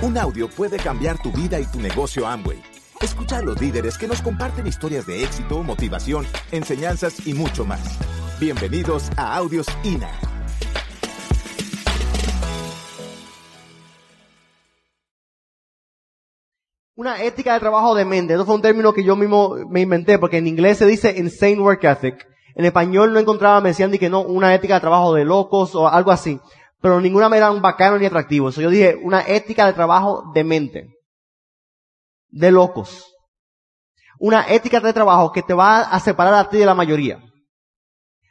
Un audio puede cambiar tu vida y tu negocio Amway. Escucha a los líderes que nos comparten historias de éxito, motivación, enseñanzas y mucho más. Bienvenidos a Audios INA. Una ética de trabajo de mente. Eso fue un término que yo mismo me inventé porque en inglés se dice insane work ethic. En español no encontraba, me decían de que no, una ética de trabajo de locos o algo así pero ninguna me era un bacano ni atractivo. Eso yo dije, una ética de trabajo de mente. De locos. Una ética de trabajo que te va a separar a ti de la mayoría.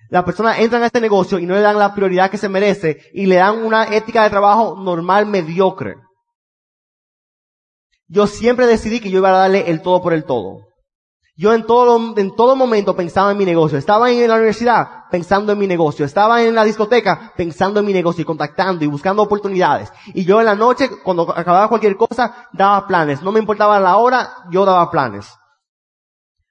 Las personas entran a este negocio y no le dan la prioridad que se merece y le dan una ética de trabajo normal mediocre. Yo siempre decidí que yo iba a darle el todo por el todo. Yo en todo, en todo momento pensaba en mi negocio. Estaba en la universidad pensando en mi negocio. Estaba en la discoteca pensando en mi negocio y contactando y buscando oportunidades. Y yo en la noche, cuando acababa cualquier cosa, daba planes. No me importaba la hora, yo daba planes.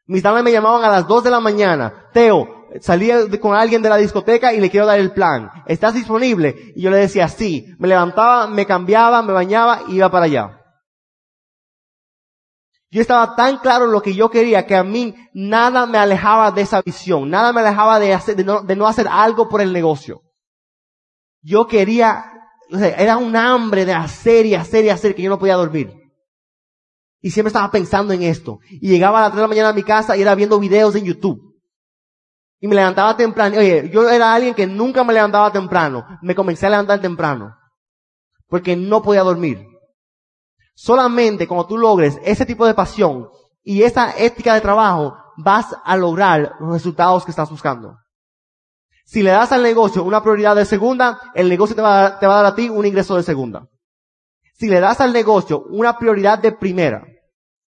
Mis damas me llamaban a las 2 de la mañana. Teo, salía con alguien de la discoteca y le quiero dar el plan. ¿Estás disponible? Y yo le decía sí. Me levantaba, me cambiaba, me bañaba y iba para allá. Yo estaba tan claro en lo que yo quería que a mí nada me alejaba de esa visión, nada me alejaba de, hacer, de, no, hacer algo por el negocio. Yo quería, era un hambre de hacer y hacer y hacer que yo no podía dormir. Y siempre estaba pensando en esto. Y llegaba a las 3 de la mañana a mi casa y era viendo videos en YouTube. Y me levantaba temprano. Oye, yo era alguien que nunca me levantaba temprano. Me comencé a levantar temprano. Porque no podía dormir. Solamente cuando tú logres ese tipo de pasión y esa ética de trabajo, vas a lograr los resultados que estás buscando. Si le das al negocio una prioridad de segunda, el negocio te va, a, te va a dar a ti un ingreso de segunda. Si le das al negocio una prioridad de primera,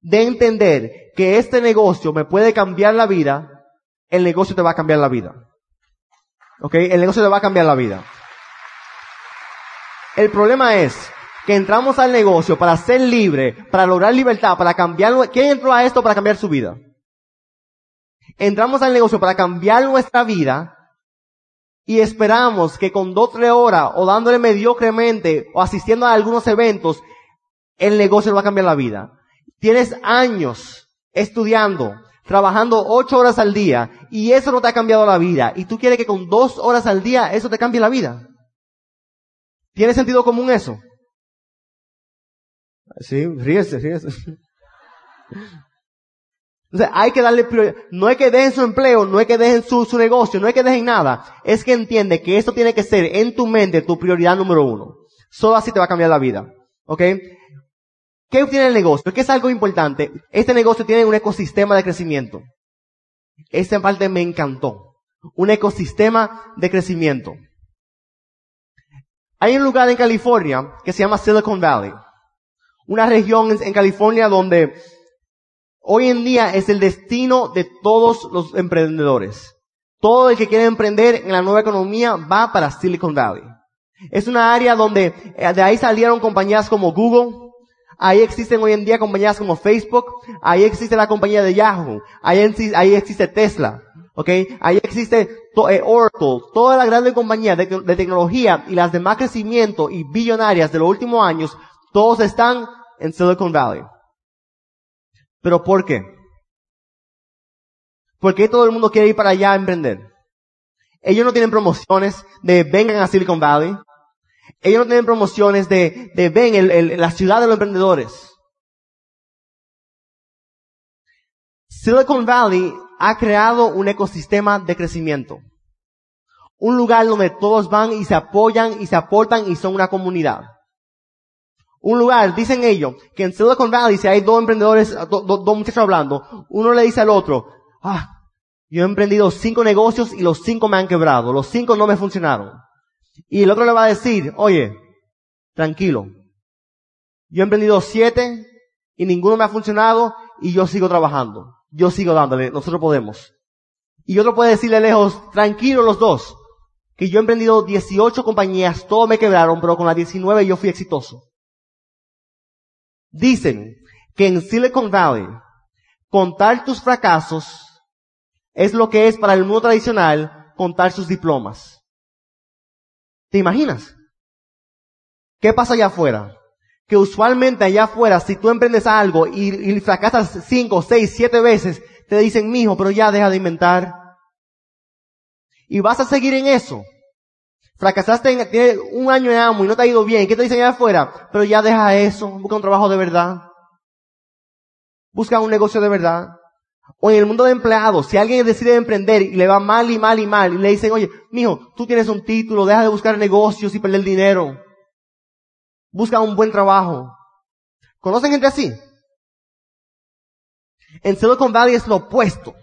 de entender que este negocio me puede cambiar la vida, el negocio te va a cambiar la vida. ¿Ok? El negocio te va a cambiar la vida. El problema es que entramos al negocio para ser libre, para lograr libertad, para cambiar, ¿quién entró a esto para cambiar su vida? Entramos al negocio para cambiar nuestra vida y esperamos que con dos, tres horas o dándole mediocremente o asistiendo a algunos eventos, el negocio nos va a cambiar la vida. Tienes años estudiando, trabajando ocho horas al día y eso no te ha cambiado la vida. Y tú quieres que con dos horas al día eso te cambie la vida. ¿Tiene sentido común eso? Sí, ríese, ríese. Entonces hay que darle prioridad. No es que dejen su empleo, no es que dejen su, su negocio, no es que dejen nada. Es que entiende que esto tiene que ser en tu mente tu prioridad número uno. Solo así te va a cambiar la vida. ¿Ok? ¿Qué tiene el negocio? ¿Qué es algo importante? Este negocio tiene un ecosistema de crecimiento. Esta parte me encantó. Un ecosistema de crecimiento. Hay un lugar en California que se llama Silicon Valley una región en California donde hoy en día es el destino de todos los emprendedores. Todo el que quiere emprender en la nueva economía va para Silicon Valley. Es una área donde eh, de ahí salieron compañías como Google, ahí existen hoy en día compañías como Facebook, ahí existe la compañía de Yahoo, ahí, existe Tesla, ¿ok? Ahí existe eh, Oracle, toda la grandes compañías de, de tecnología y las de más crecimiento y billonarias de los últimos años todos están en Silicon Valley. ¿Pero por qué? ¿Por qué todo el mundo quiere ir para allá a emprender? Ellos no tienen promociones de vengan a Silicon Valley. Ellos no tienen promociones de, de ven el, la ciudad de los emprendedores. Silicon Valley ha creado un ecosistema de crecimiento. Un lugar donde todos van y se apoyan y se aportan y son una comunidad un lugar, dicen ellos, que en Silicon Valley si hay dos emprendedores, dos muchachos hablando, uno le dice al otro, ah, yo he emprendido cinco negocios y los cinco me han quebrado, los cinco no me funcionaron. Y el otro le va a decir, oye, tranquilo, yo he emprendido siete y ninguno me ha funcionado y yo sigo trabajando, yo sigo dándole, nosotros podemos. Y otro puede decirle lejos, tranquilo los dos, que yo he emprendido 18 compañías, todos me quebraron, pero con las 19 yo fui exitoso. Dicen que en Silicon Valley, contar tus fracasos es lo que es para el mundo tradicional contar sus diplomas. ¿Te imaginas? ¿Qué pasa allá afuera? que usualmente allá afuera, si tú emprendes algo y, fracasas cinco, seis, siete veces, te dicen, mijo, pero ya deja de inventar. Y vas a seguir en eso. Fracasaste en, tienes un año de amo y no te ha ido bien. ¿Qué te dicen allá afuera? Pero ya deja eso. Busca un trabajo de verdad. Busca un negocio de verdad. O en el mundo de empleados, si alguien decide emprender y le va mal y mal y mal, y le dicen, oye, mijo, tú tienes un título, deja de buscar negocios y perder dinero. Busca un buen trabajo. ¿Conocen gente así? En Silicon Valley es lo opuesto.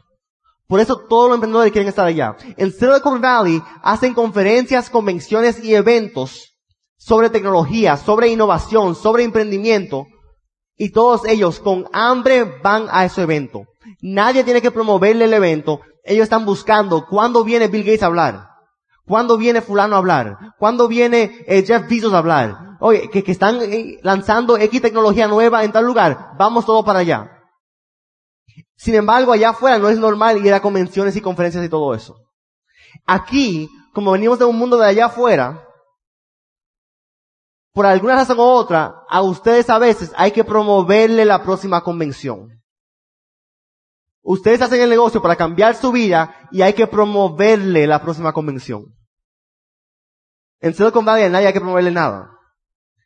Por eso todos los emprendedores quieren estar allá. En Silicon Valley hacen conferencias, convenciones y eventos sobre tecnología, sobre innovación, sobre emprendimiento. Y todos ellos con hambre van a ese evento. Nadie tiene que promoverle el evento. Ellos están buscando cuándo viene Bill Gates a hablar. ¿Cuándo viene fulano a hablar? ¿Cuándo viene eh, Jeff Bezos a hablar? Oye, que, están eh, lanzando X tecnología nueva en tal lugar. Vamos todos para allá. Sin embargo, allá afuera no es normal ir a convenciones y conferencias y todo eso. Aquí, como venimos de un mundo de allá afuera, por alguna razón u otra, a ustedes a veces hay que promoverle la próxima convención. Ustedes hacen el negocio para cambiar su vida y hay que promoverle la próxima convención. En Silicon Valley nadie hay que promoverle nada.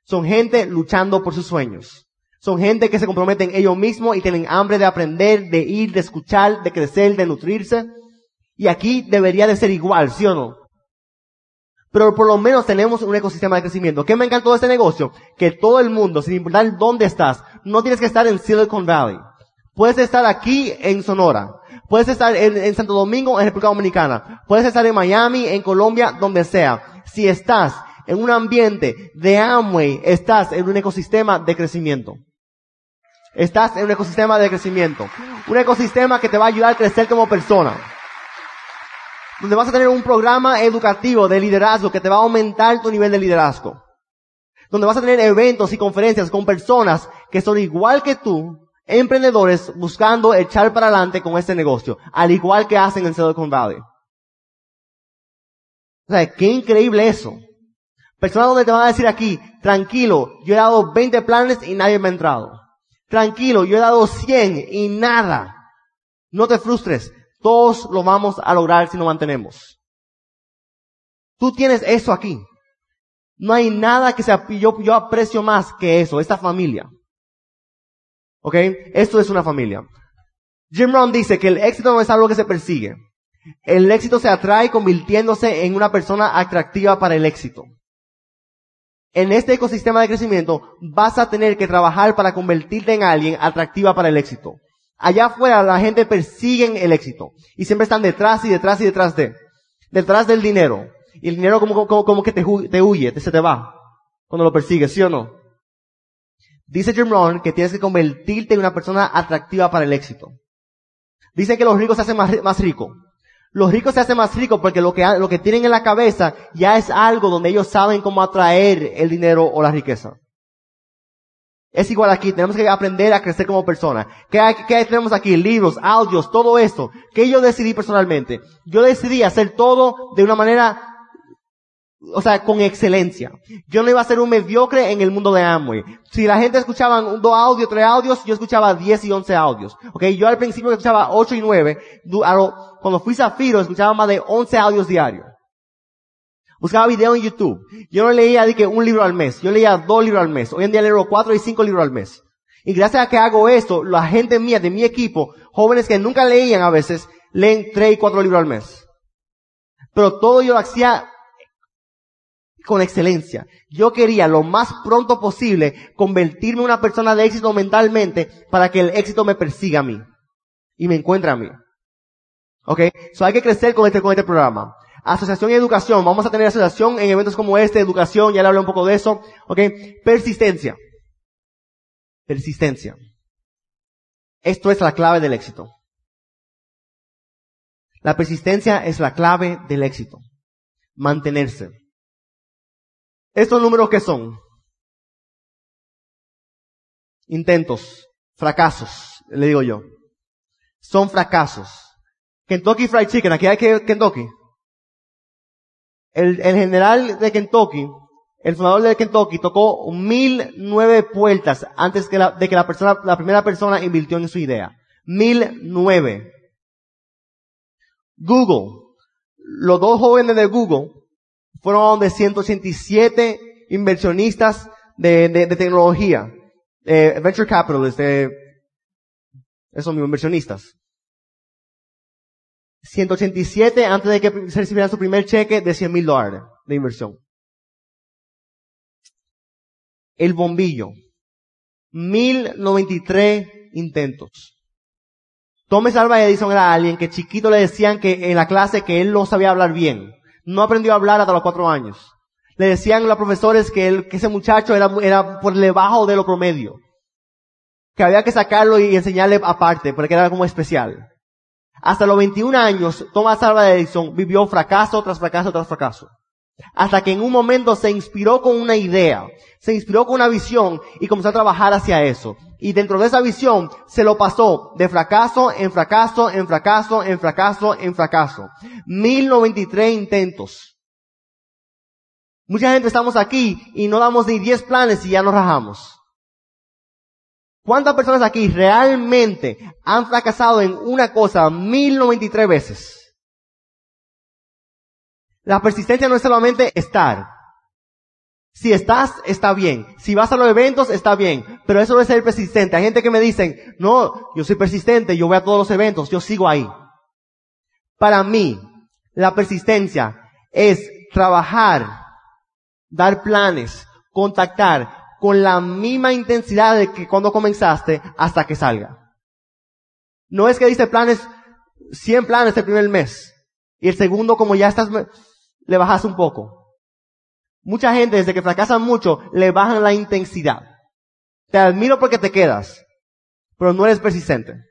Son gente luchando por sus sueños. Son gente que se comprometen ellos mismos y tienen hambre de aprender, de ir, de escuchar, de crecer, de nutrirse. Y aquí debería de ser igual, ¿sí o no? Pero por lo menos tenemos un ecosistema de crecimiento. ¿Qué me encantó de este negocio? Que todo el mundo, sin importar dónde estás, no tienes que estar en Silicon Valley. Puedes estar aquí en Sonora. Puedes estar en, en Santo Domingo, en República Dominicana. Puedes estar en Miami, en Colombia, donde sea. Si estás en un ambiente de Amway, estás en un ecosistema de crecimiento. Estás en un ecosistema de crecimiento. Un ecosistema que te va a ayudar a crecer como persona. Donde vas a tener un programa educativo de liderazgo que te va a aumentar tu nivel de liderazgo. Donde vas a tener eventos y conferencias con personas que son igual que tú, emprendedores buscando echar para adelante con este negocio. Al igual que hacen en Silicon Valley. O sea, qué increíble eso. Personas donde te van a decir aquí, tranquilo, yo he dado 20 planes y nadie me ha entrado. Tranquilo, yo he dado 100 y nada. No te frustres. Todos lo vamos a lograr si nos mantenemos. Tú tienes eso aquí. No hay nada que sea, yo, aprecio más que eso, esta familia. ¿Ok? Esto es una familia. Jim Rohn dice que el éxito no es algo que se persigue. El éxito se atrae convirtiéndose en una persona atractiva para el éxito en este ecosistema de crecimiento vas a tener que trabajar para convertirte en alguien atractiva para el éxito. Allá afuera la gente persigue el éxito y siempre están detrás y detrás y detrás de, detrás del dinero. Y el dinero como, que te, te huye, te, se te va cuando lo persigues, ¿sí o no? Dice Jim Rohn que tienes que convertirte en una persona atractiva para el éxito. Dice que los ricos se hacen más, más ricos. Los ricos se hacen más ricos porque lo que, lo que tienen en la cabeza ya es algo donde ellos saben cómo atraer el dinero o la riqueza. Es igual aquí, tenemos que aprender a crecer como persona. ¿Qué, ¿Qué, tenemos aquí? Libros, audios, todo esto. Que yo decidí personalmente. Yo decidí hacer todo de una manera o sea, con excelencia. Yo no iba a ser un mediocre en el mundo de Amway. Si la gente escuchaba dos audios, tres audios, yo escuchaba diez y once audios. Ok, yo al principio escuchaba ocho y nueve. Cuando fui Zafiro, escuchaba más de once audios diarios. Buscaba video en YouTube. Yo no leía de que un libro al mes. Yo leía dos libros al mes. Hoy en día leo cuatro y cinco libros al mes. Y gracias a que hago esto, la gente mía, de mi equipo, jóvenes que nunca leían a veces, leen tres y cuatro libros al mes. Pero todo yo lo hacía con excelencia. Yo quería lo más pronto posible convertirme en una persona de éxito mentalmente para que el éxito me persiga a mí y me encuentre a mí. ¿Ok? So hay que crecer con este, con este programa. Asociación y educación. Vamos a tener asociación en eventos como este, educación, ya le hablé un poco de eso. ¿Ok? Persistencia. Persistencia. Esto es la clave del éxito. La persistencia es la clave del éxito. Mantenerse. ¿Estos números qué son? Intentos, fracasos, le digo yo. Son fracasos. Kentucky Fried Chicken, aquí hay que Kentucky. El, general de Kentucky el fundador de Kentucky tocó mil nueve puertas antes de que la persona, la primera persona invirtió en su idea. Mil nueve. Google. Los dos jóvenes de Google fueron de 187 inversionistas de, de- de tecnología, eh, venture capitalists, de esos mismos inversionistas. 187 antes de que recibieran su primer cheque de 100 mil dólares de inversión. El bombillo. 1093 intentos. Thomas Alva Edison era alguien que chiquito le decían que en la clase que él no sabía hablar bien. No aprendió a hablar hasta los cuatro años. Le decían los profesores que, él, que ese muchacho era, era por debajo de lo promedio. Que había que sacarlo y enseñarle aparte, porque era como especial. Hasta los 21 años, Thomas Alva Edison vivió fracaso tras fracaso tras fracaso. Hasta que en un momento se inspiró con una idea, se inspiró con una visión y comenzó a trabajar hacia eso. Y dentro de esa visión se lo pasó de fracaso en fracaso, en fracaso, en fracaso, en fracaso. 1093 intentos. Mucha gente estamos aquí y no damos ni 10 planes y ya nos rajamos. ¿Cuántas personas aquí realmente han fracasado en una cosa 1093 veces? La persistencia no es solamente estar. Si estás, está bien. Si vas a los eventos, está bien. Pero eso no es ser persistente. Hay gente que me dicen, no, yo soy persistente, yo voy a todos los eventos, yo sigo ahí. Para mí, la persistencia es trabajar, dar planes, contactar con la misma intensidad de que cuando comenzaste hasta que salga. No es que dice planes, 100 planes el primer mes. Y el segundo, como ya estás, le bajas un poco. Mucha gente, desde que fracasan mucho, le bajan la intensidad. Te admiro porque te quedas, pero no eres persistente.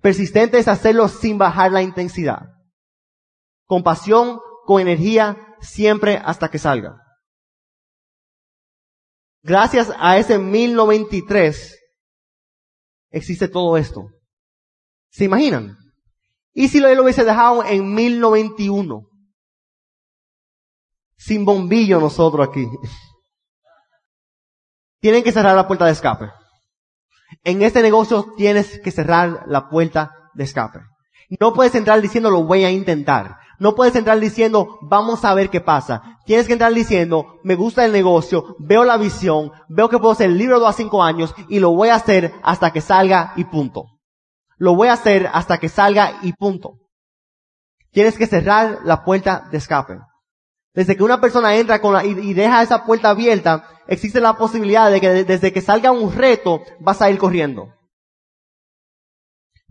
Persistente es hacerlo sin bajar la intensidad. Con pasión, con energía, siempre hasta que salga. Gracias a ese 1093 existe todo esto. ¿Se imaginan? ¿Y si lo hubiese dejado en 1091? Sin bombillo nosotros aquí. Tienen que cerrar la puerta de escape. En este negocio tienes que cerrar la puerta de escape. No puedes entrar diciendo lo voy a intentar. No puedes entrar diciendo vamos a ver qué pasa. Tienes que entrar diciendo me gusta el negocio, veo la visión, veo que puedo ser libre de dos a cinco años y lo voy a hacer hasta que salga y punto. Lo voy a hacer hasta que salga y punto. Tienes que cerrar la puerta de escape. Desde que una persona entra con la, y, deja esa puerta abierta, existe la posibilidad de que de- desde que salga un reto vas a ir corriendo.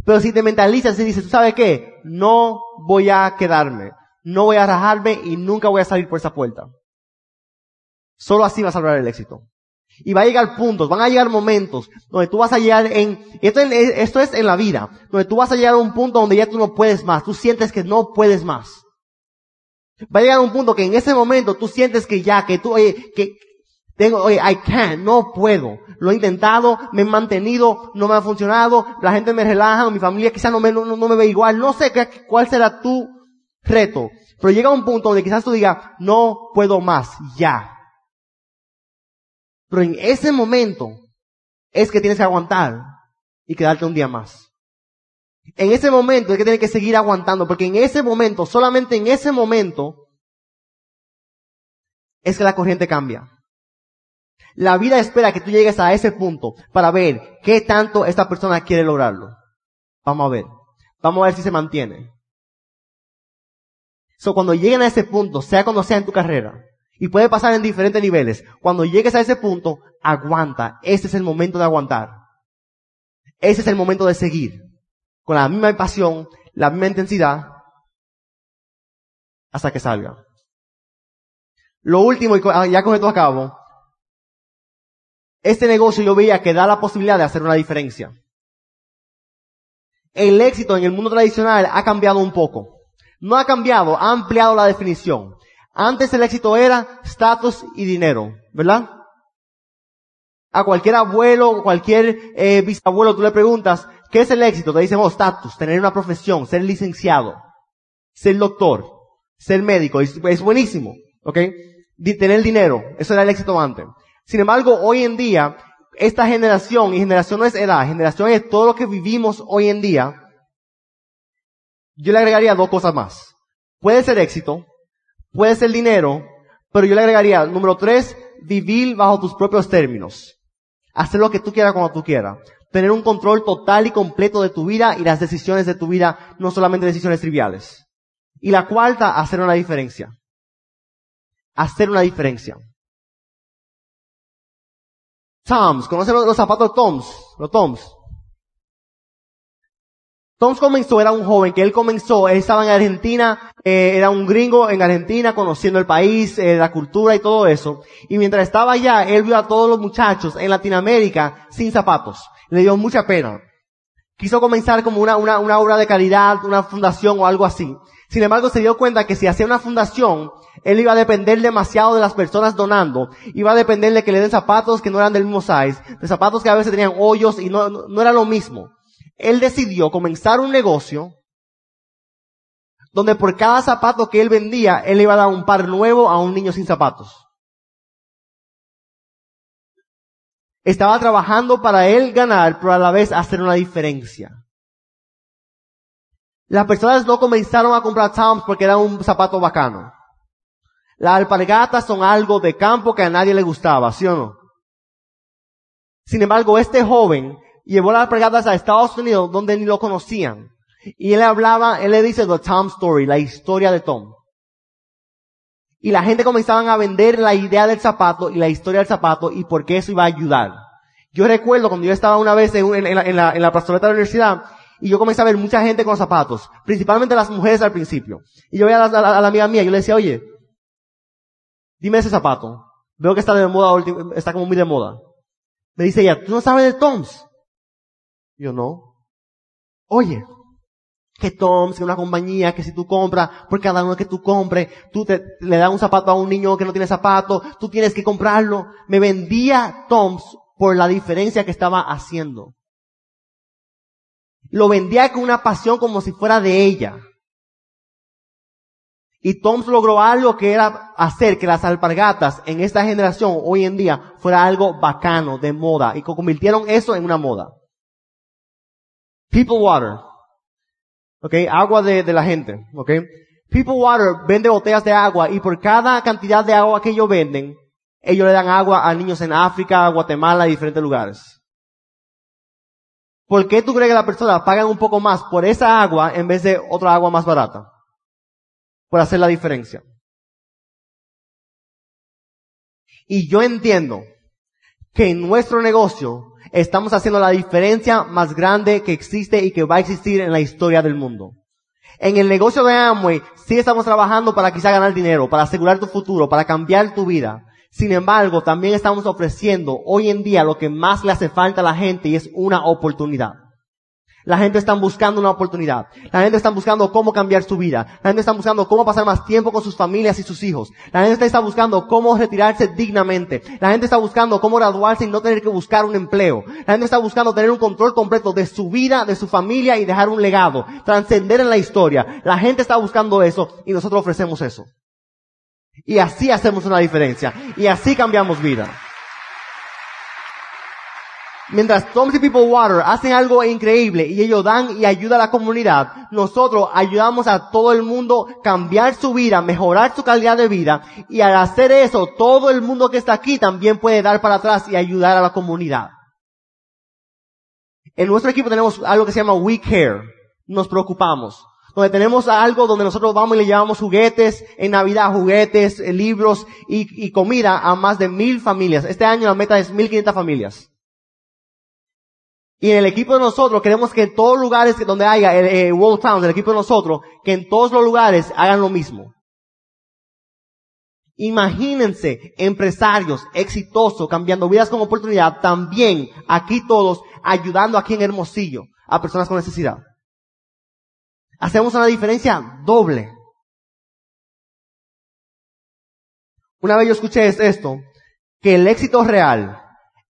Pero si te mentalizas y dices, ¿tú sabes qué? No voy a quedarme, no voy a rajarme y nunca voy a salir por esa puerta. Solo así vas a lograr el éxito. Y va a llegar puntos, van a llegar momentos donde tú vas a llegar en, esto, es- esto es en la vida, donde tú vas a llegar a un punto donde ya tú no puedes más, tú sientes que no puedes más. Va a llegar un punto que en ese momento tú sientes que ya, que tú, oye, que tengo, oye, I can't, no puedo. Lo he intentado, me he mantenido, no me ha funcionado, la gente me relaja, mi familia quizás no me, no, no me ve igual, no sé qué- cuál será tu reto. Pero llega un punto donde quizás tú digas, no puedo más, ya. Pero en ese momento es que tienes que aguantar y quedarte un día más. En ese momento es que tienes que seguir aguantando, porque en ese momento, solamente en ese momento, es que la corriente cambia. La vida espera que tú llegues a ese punto para ver qué tanto esta persona quiere lograrlo. Vamos a ver. Vamos a ver si se mantiene. So, cuando lleguen a ese punto, sea cuando sea en tu carrera, y puede pasar en diferentes niveles, cuando llegues a ese punto, aguanta. Ese es el momento de aguantar. Ese es el momento de seguir. Con la misma pasión, la misma intensidad, hasta que salga. Lo último, y ah, ya con esto acabo, este negocio yo veía que da la posibilidad de hacer una diferencia. El éxito en el mundo tradicional ha cambiado un poco. No ha cambiado, ha ampliado la definición. Antes el éxito era estatus y dinero, ¿verdad? A cualquier abuelo, cualquier eh, bisabuelo, tú le preguntas, ¿qué es el éxito? Te dicen, oh, estatus, tener una profesión, ser licenciado, ser doctor, ser médico, es, buenísimo, ¿ok? Tener dinero. Eso era el éxito antes. Sin embargo, hoy en día, esta generación, y generación no es edad, generación es todo lo que vivimos hoy en día, yo le agregaría dos cosas más. Puede ser éxito, puede ser dinero, pero yo le agregaría, número tres, vivir bajo tus propios términos. Hacer lo que tú quieras cuando tú quieras. Tener un control total y completo de tu vida y las decisiones de tu vida, no solamente decisiones triviales. Y la cuarta, hacer una diferencia. Hacer una diferencia. Toms, ¿conocen los, zapatos Toms? Los Toms. Toms comenzó, era un joven que él comenzó, él estaba en Argentina, eh, era un gringo en Argentina, conociendo el país, eh, la cultura y todo eso. Y mientras estaba allá, él vio a todos los muchachos en Latinoamérica sin zapatos. Le dio mucha pena. Quiso comenzar como una, una, una obra de caridad, una fundación o algo así. Sin embargo, se dio cuenta que si hacía una fundación, él iba a depender demasiado de las personas donando. Iba a depender de que le den zapatos que no eran del mismo size, de zapatos que a veces tenían hoyos y no, no, no era lo mismo. Él decidió comenzar un negocio donde por cada zapato que él vendía, él le iba a dar un par nuevo a un niño sin zapatos. Estaba trabajando para él ganar, pero a la vez hacer una diferencia. Las personas no comenzaron a comprar Toms porque era un zapato bacano. Las alpargatas son algo de campo que a nadie le gustaba, ¿sí o no? Sin embargo, este joven llevó las alpargatas a Estados Unidos donde ni lo conocían. Y él hablaba, él le dice The Tom Story, la historia de Tom. Y la gente comenzaban a vender la idea del zapato y la historia del zapato y por qué eso iba a ayudar. Yo recuerdo cuando yo estaba una vez en, en la, en, la, en la pastoreta de la universidad y yo comencé a ver mucha gente con zapatos, principalmente las mujeres al principio. Y yo veía a la, amiga mía y yo le decía, oye, dime ese zapato. Veo que está de moda, está como muy de moda. Me dice ella, ¿tú no sabes de Toms? Yo no. Oye, que Toms, que una compañía, que si tú compras, por cada uno que tú compres, tú te, le das un zapato a un niño que no tiene zapato, tú tienes que comprarlo. Me vendía Toms por la diferencia que estaba haciendo. Lo vendía con una pasión como si fuera de ella. Y Toms logró algo que era hacer que las alpargatas en esta generación, hoy en día, fuera algo bacano, de moda, y co- convirtieron eso en una moda. People Water. ¿Ok? Agua de, la gente. ¿Ok? People Water vende botellas de agua y por cada cantidad de agua que ellos venden, ellos le dan agua a niños en África, Guatemala diferentes lugares. ¿Por qué tú crees que las personas pagan un poco más por esa agua en vez de otra agua más barata? Por hacer la diferencia. Y yo entiendo que en nuestro negocio estamos haciendo la diferencia más grande que existe y que va a existir en la historia del mundo. En el negocio de Amway sí estamos trabajando para quizá ganar dinero, para asegurar tu futuro, para cambiar tu vida. Sin embargo, también estamos ofreciendo hoy en día lo que más le hace falta a la gente y es una oportunidad. La gente está buscando una oportunidad. La gente está buscando cómo cambiar su vida. La gente está buscando cómo pasar más tiempo con sus familias y sus hijos. La gente está buscando cómo retirarse dignamente. La gente está buscando cómo graduarse y no tener que buscar un empleo. La gente está buscando tener un control completo de su vida, de su familia y dejar un legado. Trascender en la historia. La gente está buscando eso y nosotros ofrecemos eso. Y así hacemos una diferencia. Y así cambiamos vida. Mientras Toms People Water hacen algo increíble y ellos dan y ayudan a la comunidad, nosotros ayudamos a todo el mundo cambiar su vida, mejorar su calidad de vida y al hacer eso, todo el mundo que está aquí también puede dar para atrás y ayudar a la comunidad. En nuestro equipo tenemos algo que se llama We Care. Nos preocupamos. Donde tenemos algo donde nosotros vamos y le llevamos juguetes, en Navidad juguetes, eh, libros y, y comida a más de mil familias. Este año la meta es mil quinientas familias. Y en el equipo de nosotros queremos que en todos los lugares donde haya el, eh, World Towns, el equipo de nosotros, que en todos los lugares hagan lo mismo. Imagínense empresarios exitosos cambiando vidas con oportunidad, también aquí todos ayudando aquí en Hermosillo a personas con necesidad. Hacemos una diferencia doble. Una vez yo escuché es- esto, que el éxito real,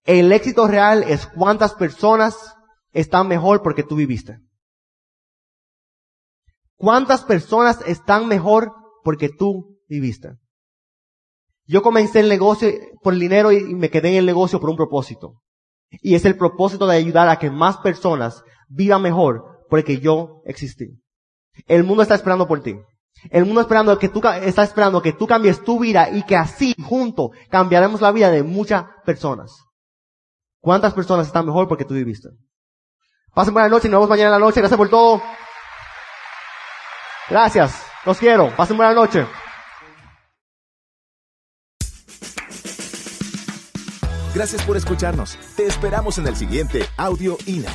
el éxito real es cuántas personas están mejor porque tú viviste. ¿Cuántas personas están mejor porque tú viviste? Yo comencé el negocio por el dinero y me quedé en el negocio por un propósito. Y es el propósito de ayudar a que más personas vivan mejor porque yo existí. El mundo está esperando por ti. El mundo esperando que tú, está esperando que tú cambies tu vida y que así, juntos, cambiaremos la vida de muchas personas. ¿Cuántas personas están mejor porque tú viviste? Pasen buena noche y nos vemos mañana en la noche. Gracias por todo. Gracias. Los quiero. Pasen buena noche. Gracias por escucharnos. Te esperamos en el siguiente Audio INA.